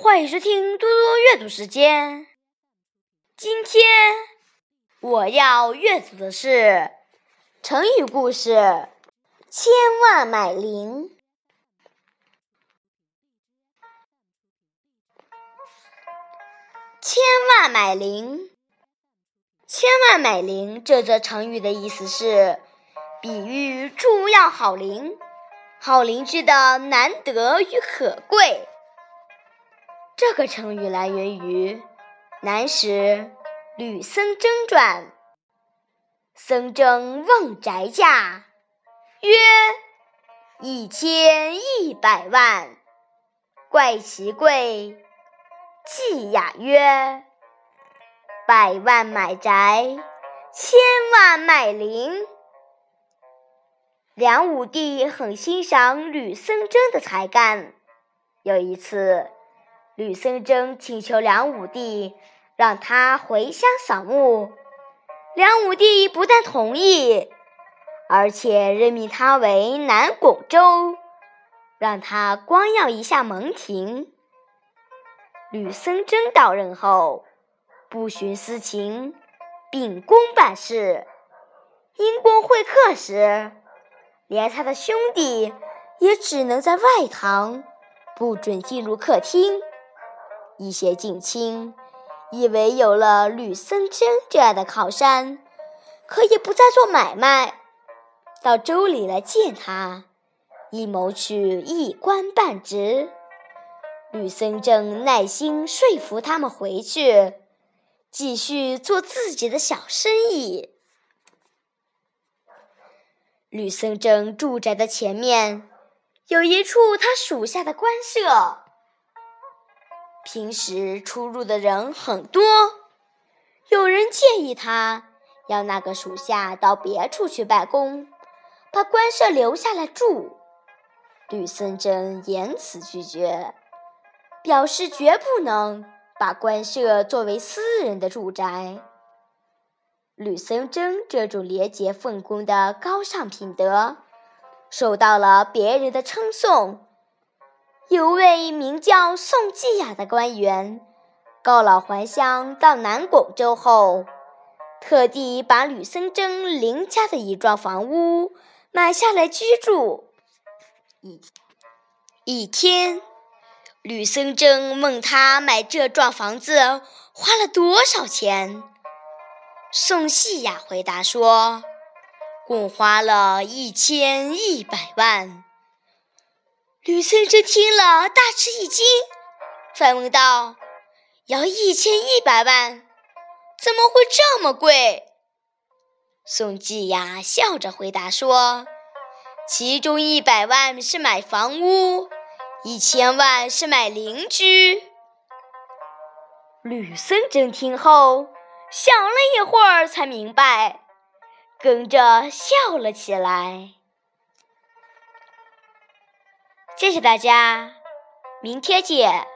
欢迎收听多多阅读时间。今天我要阅读的是成语故事《千万买邻》。千万买邻，千万买邻这则成语的意思是比喻重要好邻、好邻居的难得与可贵。这个成语来源于南史吕僧征传。僧征望宅价，曰：一千一百万。怪其贵，季雅曰：百万买宅，千万买邻。梁武帝很欣赏吕僧征的才干，有一次。吕僧征请求梁武帝让他回乡扫墓，梁武帝不但同意，而且任命他为南巩州，让他光耀一下门庭。吕僧征到任后，不徇私情，秉公办事。因公会客时，连他的兄弟也只能在外堂，不准进入客厅。一些近亲以为有了吕僧征这样的靠山，可以不再做买卖，到州里来见他，以谋取一官半职。吕僧征耐心说服他们回去，继续做自己的小生意。吕僧征住宅的前面有一处他属下的官舍。平时出入的人很多，有人建议他要那个属下到别处去办公，把官舍留下来住。吕僧征严词拒绝，表示绝不能把官舍作为私人的住宅。吕僧征这种廉洁奉公的高尚品德，受到了别人的称颂。有位名叫宋继雅的官员，告老还乡到南广州后，特地把吕僧征邻家的一幢房屋买下来居住。一一天，吕僧征问他买这幢房子花了多少钱，宋继雅回答说，共花了一千一百万。吕僧征听了，大吃一惊，反问道：“要一千一百万，怎么会这么贵？”宋继雅笑着回答说：“其中一百万是买房屋，一千万是买邻居。”吕僧征听后，想了一会儿，才明白，跟着笑了起来。谢谢大家，明天见。